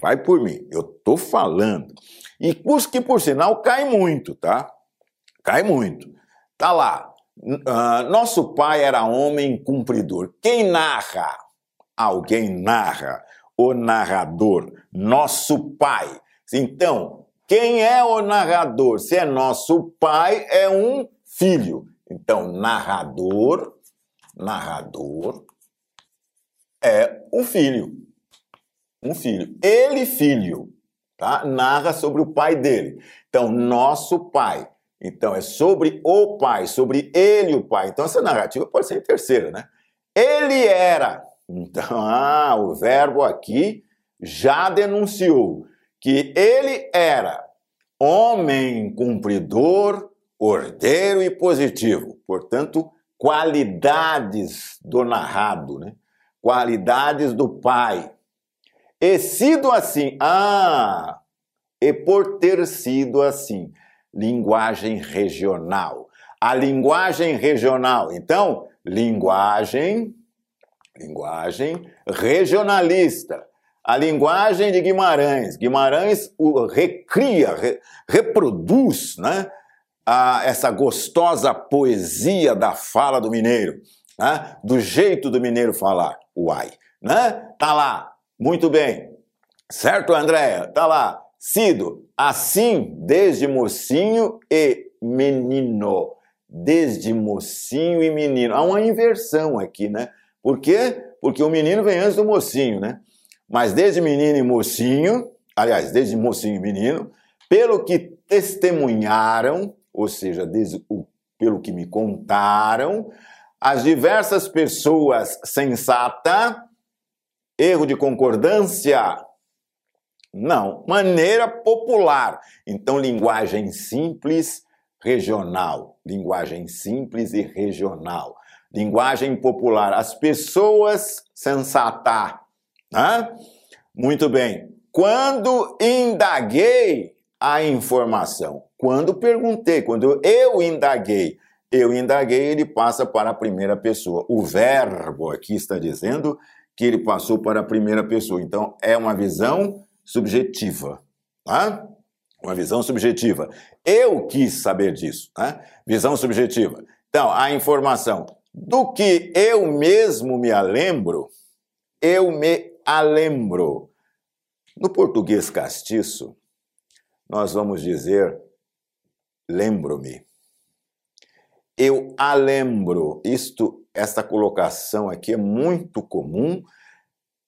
Vai por mim, eu tô falando. E curso que, por sinal, cai muito, tá? Cai muito. Tá lá. Uh, nosso pai era homem cumpridor. Quem narra? Alguém narra. O narrador. Nosso pai. Então, quem é o narrador? Se é nosso pai, é um filho. Então, narrador, narrador é o filho. Um filho. Ele, filho tá? narra sobre o pai dele. Então, nosso pai. Então, é sobre o pai, sobre ele, o pai. Então, essa narrativa pode ser em terceira, né? Ele era. Então, ah, o verbo aqui já denunciou que ele era homem cumpridor, ordeiro e positivo. Portanto, qualidades do narrado, né? qualidades do pai. E sido assim, ah, e por ter sido assim, linguagem regional. A linguagem regional, então, linguagem, linguagem regionalista. A linguagem de Guimarães. Guimarães recria, re, reproduz, né? A, essa gostosa poesia da fala do mineiro, né? do jeito do mineiro falar. Uai, né? Tá lá, muito bem. Certo, Andréia? Tá lá. Sido, assim, desde mocinho e menino. Desde mocinho e menino. Há uma inversão aqui, né? Por quê? Porque o menino vem antes do mocinho, né? Mas desde menino e mocinho, aliás, desde mocinho e menino, pelo que testemunharam, ou seja, desde o, pelo que me contaram, as diversas pessoas sensatas Erro de concordância? Não. Maneira popular. Então, linguagem simples, regional. Linguagem simples e regional. Linguagem popular. As pessoas sensatas. Né? Muito bem. Quando indaguei a informação, quando perguntei, quando eu indaguei, eu indaguei, ele passa para a primeira pessoa. O verbo aqui está dizendo que ele passou para a primeira pessoa. Então, é uma visão subjetiva. Tá? Uma visão subjetiva. Eu quis saber disso. Tá? Visão subjetiva. Então, a informação do que eu mesmo me alembro, eu me alembro. No português castiço, nós vamos dizer lembro-me. Eu alembro. Isto esta colocação aqui é muito comum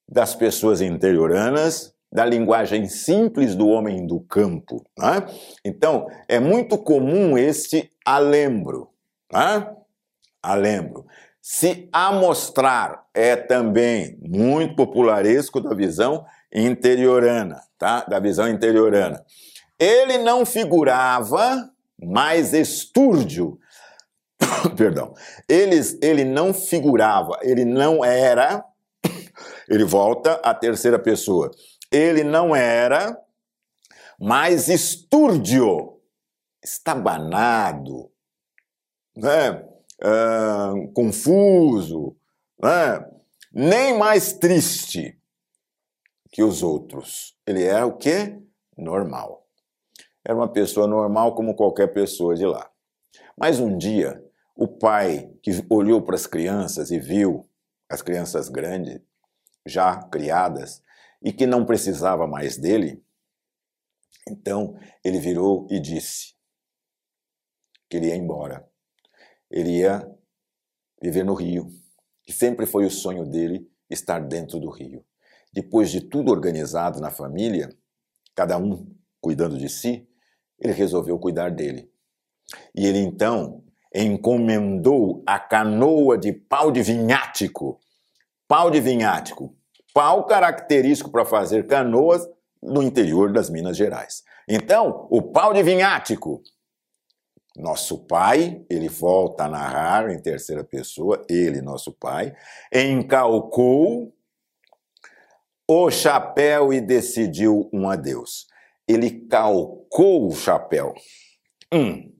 das pessoas interioranas, da linguagem simples do homem do campo. Né? Então, é muito comum este alembro. Né? Alembro. Se amostrar é também muito popularesco da visão interiorana, tá? Da visão interiorana. Ele não figurava, mas estúrdio perdão, eles, ele não figurava, ele não era, ele volta à terceira pessoa, ele não era, mas estúrdio, estabanado, né? Uh, confuso, né? nem mais triste que os outros. Ele era o quê? Normal. Era uma pessoa normal como qualquer pessoa de lá. Mas um dia o pai que olhou para as crianças e viu as crianças grandes, já criadas, e que não precisava mais dele, então ele virou e disse que ele ia embora. Ele ia viver no Rio, que sempre foi o sonho dele estar dentro do Rio. Depois de tudo organizado na família, cada um cuidando de si, ele resolveu cuidar dele. E ele então encomendou a canoa de pau de vinhático. Pau de vinhático, pau característico para fazer canoas no interior das Minas Gerais. Então, o pau de vinhático, nosso pai, ele volta a narrar em terceira pessoa, ele, nosso pai, encalcou o chapéu e decidiu um adeus. Ele calcou o chapéu hum,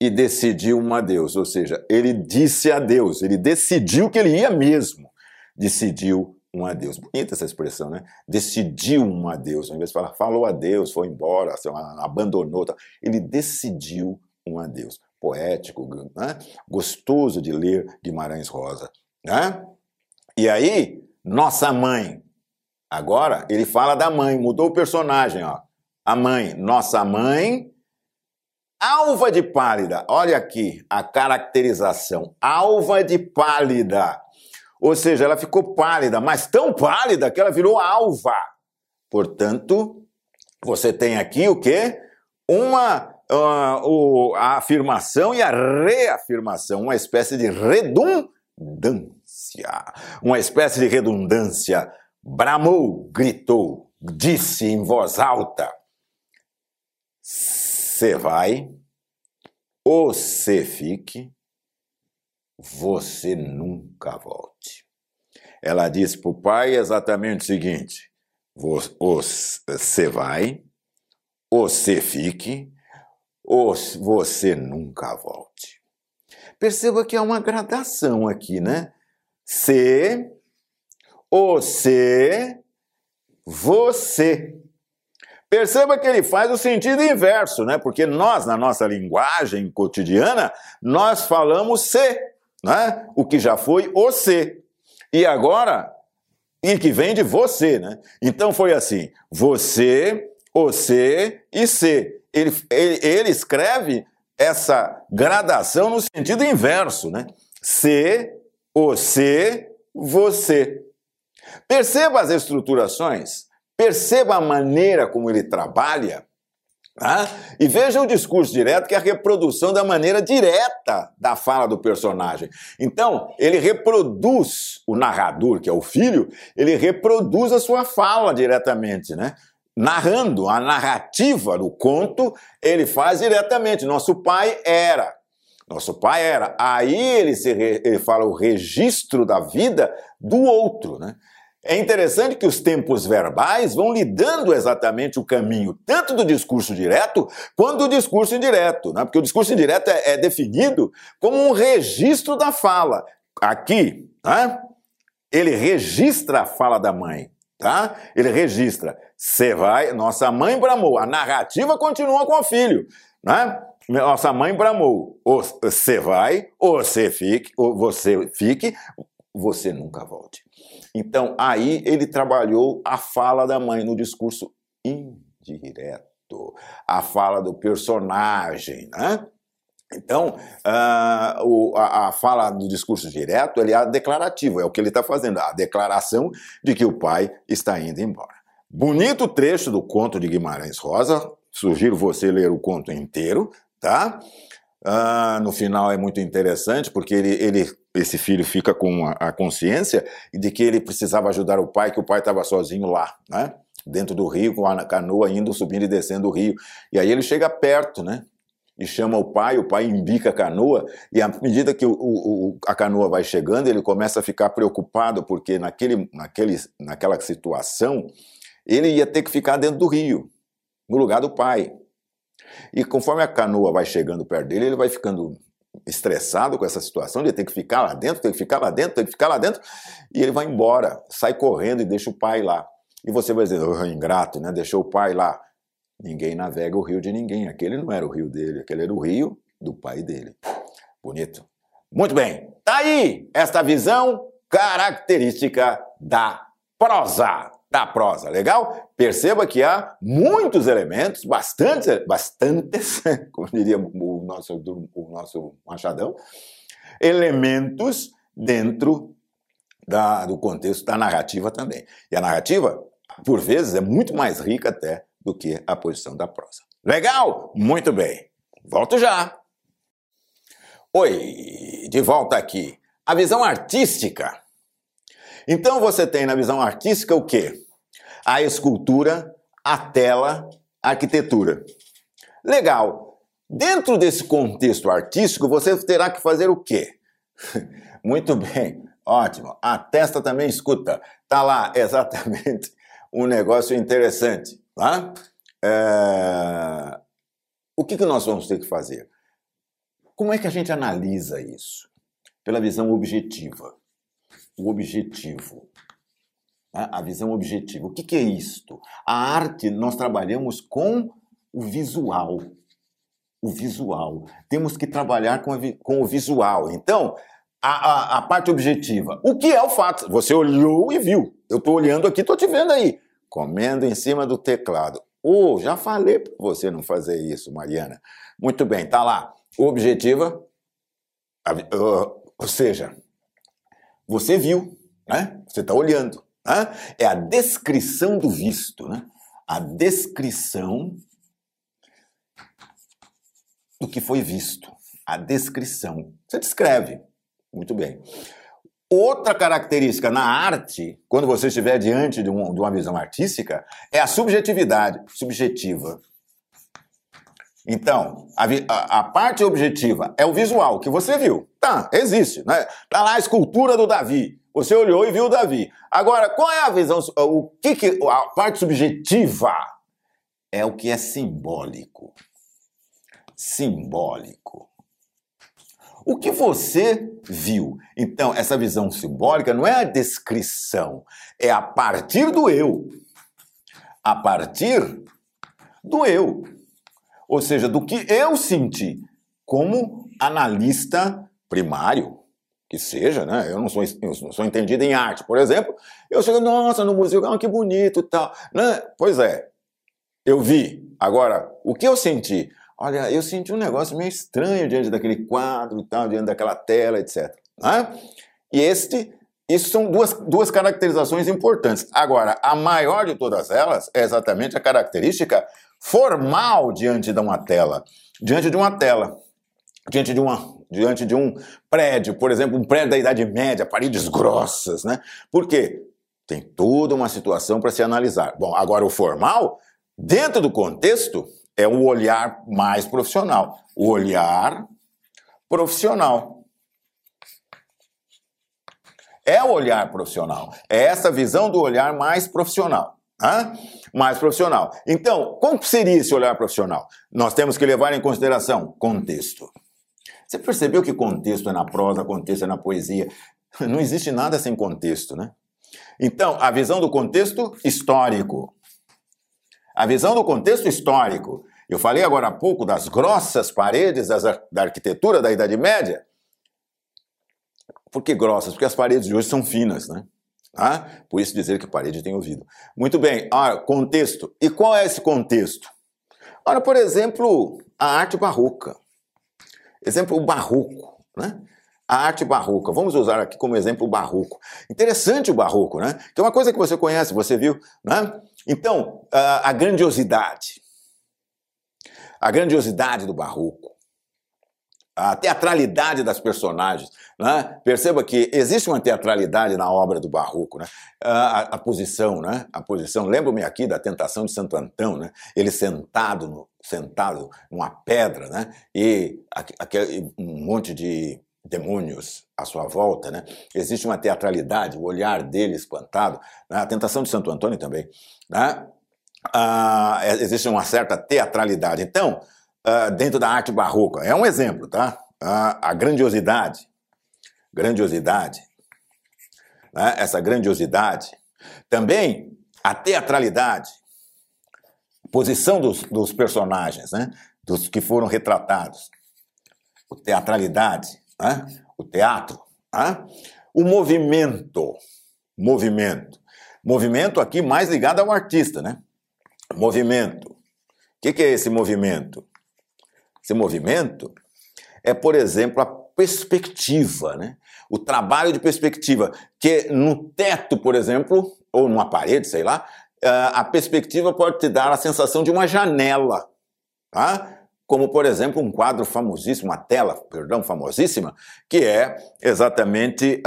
e decidiu um adeus, ou seja, ele disse adeus, ele decidiu que ele ia mesmo, decidiu um adeus. Bonita essa expressão, né? Decidiu um adeus, ao invés de falar falou adeus, foi embora, abandonou, ele decidiu um adeus. Poético, né? gostoso de ler Guimarães Rosa. Né? E aí, nossa mãe, Agora ele fala da mãe, mudou o personagem, ó. A mãe, nossa mãe, alva de pálida. Olha aqui a caracterização, alva de pálida. Ou seja, ela ficou pálida, mas tão pálida que ela virou alva. Portanto, você tem aqui o quê? Uma uh, a afirmação e a reafirmação, uma espécie de redundância. Uma espécie de redundância bramou, gritou, disse em voz alta: Você vai, você fique, você nunca volte. Ela disse para o pai exatamente o seguinte: Você vai, você fique, você nunca volte. Perceba que há uma gradação aqui, né? Se você, você. Perceba que ele faz o sentido inverso, né? Porque nós, na nossa linguagem cotidiana, nós falamos se, né? O que já foi o se. E agora, e que vem de você, né? Então foi assim: você, você e se. Ele, ele, ele escreve essa gradação no sentido inverso, né? Se, o se, você. Perceba as estruturações, perceba a maneira como ele trabalha. Tá? E veja o discurso direto, que é a reprodução da maneira direta da fala do personagem. Então, ele reproduz, o narrador, que é o filho, ele reproduz a sua fala diretamente, né? Narrando a narrativa do conto, ele faz diretamente. Nosso pai era. Nosso pai era. Aí ele, se ele fala o registro da vida do outro, né? É interessante que os tempos verbais vão lhe dando exatamente o caminho, tanto do discurso direto quanto do discurso indireto, né? porque o discurso indireto é, é definido como um registro da fala. Aqui, né? ele registra a fala da mãe, tá? Ele registra. Você vai, nossa mãe bramou. A narrativa continua com o filho, né? Nossa mãe bramou. Ou você vai, ou você fique, ou você fique, você nunca volte. Então, aí ele trabalhou a fala da mãe no discurso indireto, a fala do personagem, né? Então, uh, o, a, a, fala do discurso direto é declarativo, é o que ele está fazendo, a declaração de que o pai está indo embora. Bonito trecho do conto de Guimarães Rosa, sugiro você ler o conto inteiro, tá? Uh, no final é muito interessante, porque ele, ele esse filho fica com a, a, consciência de que ele precisava ajudar o pai, que o pai estava sozinho lá, né? Dentro do rio, com a canoa indo, subindo e descendo o rio. E aí ele chega perto, né? E chama o pai, o pai embica a canoa, e à medida que o, o, a canoa vai chegando, ele começa a ficar preocupado, porque naquele, naquele, naquela situação, ele ia ter que ficar dentro do rio, no lugar do pai. E conforme a canoa vai chegando perto dele, ele vai ficando estressado com essa situação, ele tem que ficar lá dentro, tem que ficar lá dentro, tem que ficar lá dentro, e ele vai embora, sai correndo e deixa o pai lá. E você vai dizer, oh, ingrato, né? Deixou o pai lá. Ninguém navega o rio de ninguém. Aquele não era o rio dele, aquele era o rio do pai dele. Bonito. Muito bem. Tá aí esta visão característica da prosa da prosa, legal? Perceba que há muitos elementos, bastante, bastantes, como diria o nosso, o nosso Machadão, elementos dentro da, do contexto da narrativa também. E a narrativa, por vezes, é muito mais rica até do que a posição da prosa. Legal? Muito bem. Volto já. Oi, de volta aqui. A visão artística então você tem na visão artística o quê? A escultura, a tela, a arquitetura. Legal. Dentro desse contexto artístico, você terá que fazer o quê? Muito bem, ótimo. A testa também escuta. Tá lá exatamente um negócio interessante. Tá? É... O que, que nós vamos ter que fazer? Como é que a gente analisa isso? Pela visão objetiva. O objetivo. Né? A visão objetiva. O que, é isto? A arte, nós trabalhamos com o visual. O visual. Temos que trabalhar com, com o visual. Então, a, a, a, parte objetiva. O que é o fato? Você olhou e viu. Eu estou olhando aqui, estou te vendo aí. Comendo em cima do teclado. Oh, já falei para você não fazer isso, Mariana. Muito bem, tá lá. Objetiva, ou seja, você viu, né? Você está olhando. Né? É a descrição do visto, né? A descrição do que foi visto. A descrição. Você descreve. Muito bem. Outra característica na arte, quando você estiver diante de, um, de uma visão artística, é a subjetividade subjetiva. Então, a, a, a, parte objetiva é o visual, que você viu. Tá, existe. Né? Tá lá a escultura do Davi. Você olhou e viu o Davi. Agora, qual é a visão? O que, que a parte subjetiva é o que é simbólico. Simbólico. O que você viu? Então, essa visão simbólica não é a descrição, é a partir do eu. A partir do eu. Ou seja, do que eu senti como analista primário, que seja, né? Eu não sou, eu não sou entendido em arte, por exemplo. Eu chego, nossa, no museu, ah, que bonito e tal. Né? Pois é, eu vi. Agora, o que eu senti? Olha, eu senti um negócio meio estranho diante daquele quadro e tal, diante daquela tela, etc. Né? E este, isso são duas, duas caracterizações importantes. Agora, a maior de todas elas é exatamente a característica formal diante de uma tela. Diante de uma tela, diante de, uma, diante de um prédio, por exemplo, um prédio da Idade Média, paredes grossas, né? Por quê? Tem toda uma situação para se analisar. Bom, agora o formal, dentro do contexto, é o olhar mais profissional. O olhar profissional. É o olhar profissional. É essa visão do olhar mais profissional. Hã? Mais profissional. Então, como seria esse olhar profissional? Nós temos que levar em consideração contexto. Você percebeu que contexto é na prosa, contexto é na poesia? Não existe nada sem contexto, né? Então, a visão do contexto histórico. A visão do contexto histórico. Eu falei agora há pouco das grossas paredes das, da arquitetura da Idade Média. Por que grossas? Porque as paredes de hoje são finas, né? Ah, por isso dizer que parede tem ouvido. Muito bem, ah, contexto. E qual é esse contexto? Olha, por exemplo, a arte barroca. Exemplo, o barroco, né? A arte barroca. Vamos usar aqui como exemplo o barroco. Interessante o barroco, né? Que é uma coisa que você conhece, você viu, né? Então, a grandiosidade a grandiosidade do barroco, a teatralidade das personagens. Né? Perceba que existe uma teatralidade na obra do barroco, né? a, a posição, né? a posição. Lembro-me aqui da tentação de Santo Antão, né? ele sentado, no, sentado numa pedra, né? e aquele, um monte de demônios à sua volta, né? Existe uma teatralidade, o olhar dele espantado, né? a tentação de Santo Antônio também, né? ah, é, existe uma certa teatralidade. Então, ah, dentro da arte barroca, é um exemplo, tá? Ah, a grandiosidade, grandiosidade, né? essa grandiosidade. Também a teatralidade, posição dos, dos personagens, né? dos que foram retratados. O teatralidade, né? o teatro. Né? O movimento, movimento. Movimento aqui mais ligado ao artista, né? Movimento. O que, é esse movimento? Esse movimento é, por exemplo, a perspectiva, né? O trabalho de perspectiva, que no teto, por exemplo, ou numa parede, sei lá, a perspectiva pode te dar a sensação de uma janela, tá? Como, por exemplo, um quadro famosíssimo, uma tela, perdão, famosíssima, que é exatamente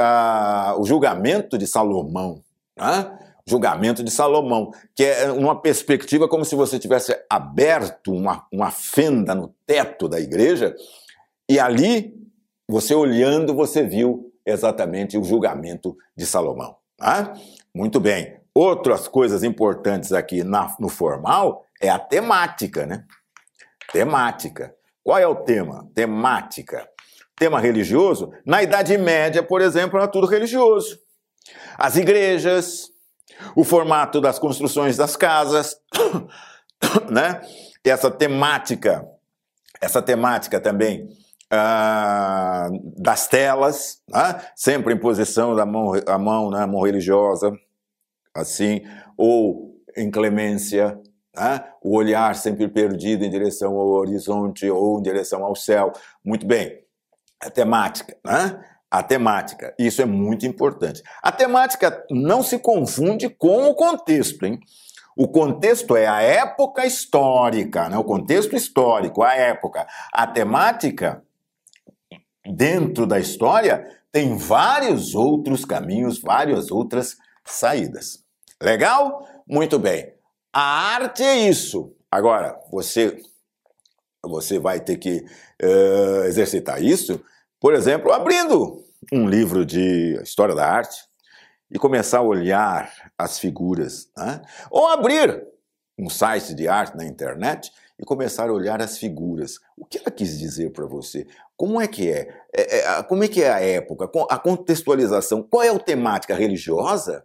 o julgamento de Salomão. Tá? julgamento de Salomão, que é uma perspectiva como se você tivesse aberto uma, uma fenda no teto da igreja e ali, você olhando, você viu exatamente o julgamento de Salomão. Tá? Muito bem. Outras coisas importantes aqui na, no formal é a temática, né? Temática. Qual é o tema? Temática. Tema religioso? Na Idade Média, por exemplo, era tudo religioso. As igrejas, o formato das construções das casas, né? Essa temática, essa temática também ah, das telas, né? sempre em posição da mão, a mão, né? mão religiosa, assim, ou inclemência, né? o olhar sempre perdido em direção ao horizonte ou em direção ao céu. Muito bem, a temática, né? A temática, isso é muito importante. A temática não se confunde com o contexto, hein? O contexto é a época histórica, né? o contexto histórico, a época. A temática, dentro da história, tem vários outros caminhos, várias outras saídas. Legal? Muito bem. A arte é isso. Agora, você, você vai ter que uh, exercitar isso, por exemplo, abrindo um livro de história da arte e começar a olhar as figuras, né? ou abrir um site de arte na internet e começar a olhar as figuras. O que ela quis dizer para você? Como é que é? é, é como é que é a época? A contextualização? Qual é a temática religiosa?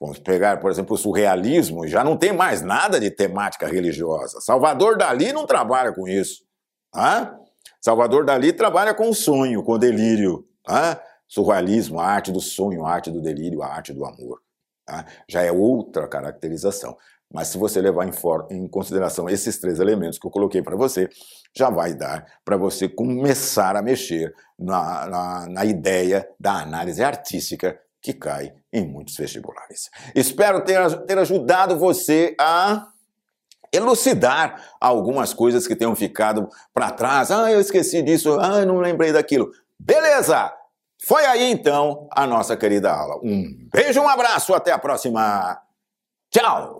Vamos pegar, por exemplo, o surrealismo, já não tem mais nada de temática religiosa. Salvador Dali não trabalha com isso. Tá? Salvador Dali trabalha com o sonho, com o delírio. Tá? Surrealismo, a arte do sonho, a arte do delírio, a arte do amor. Tá? Já é outra caracterização. Mas se você levar em, em consideração esses três elementos que eu coloquei para você, já vai dar para você começar a mexer na, na, na ideia da análise artística que cai em muitos vestibulares. Espero ter, ter ajudado você a elucidar algumas coisas que tenham ficado para trás. Ah, eu esqueci disso, ah, eu não lembrei daquilo. Beleza! Foi aí então a nossa querida aula. Um beijo, um abraço, até a próxima. Tchau!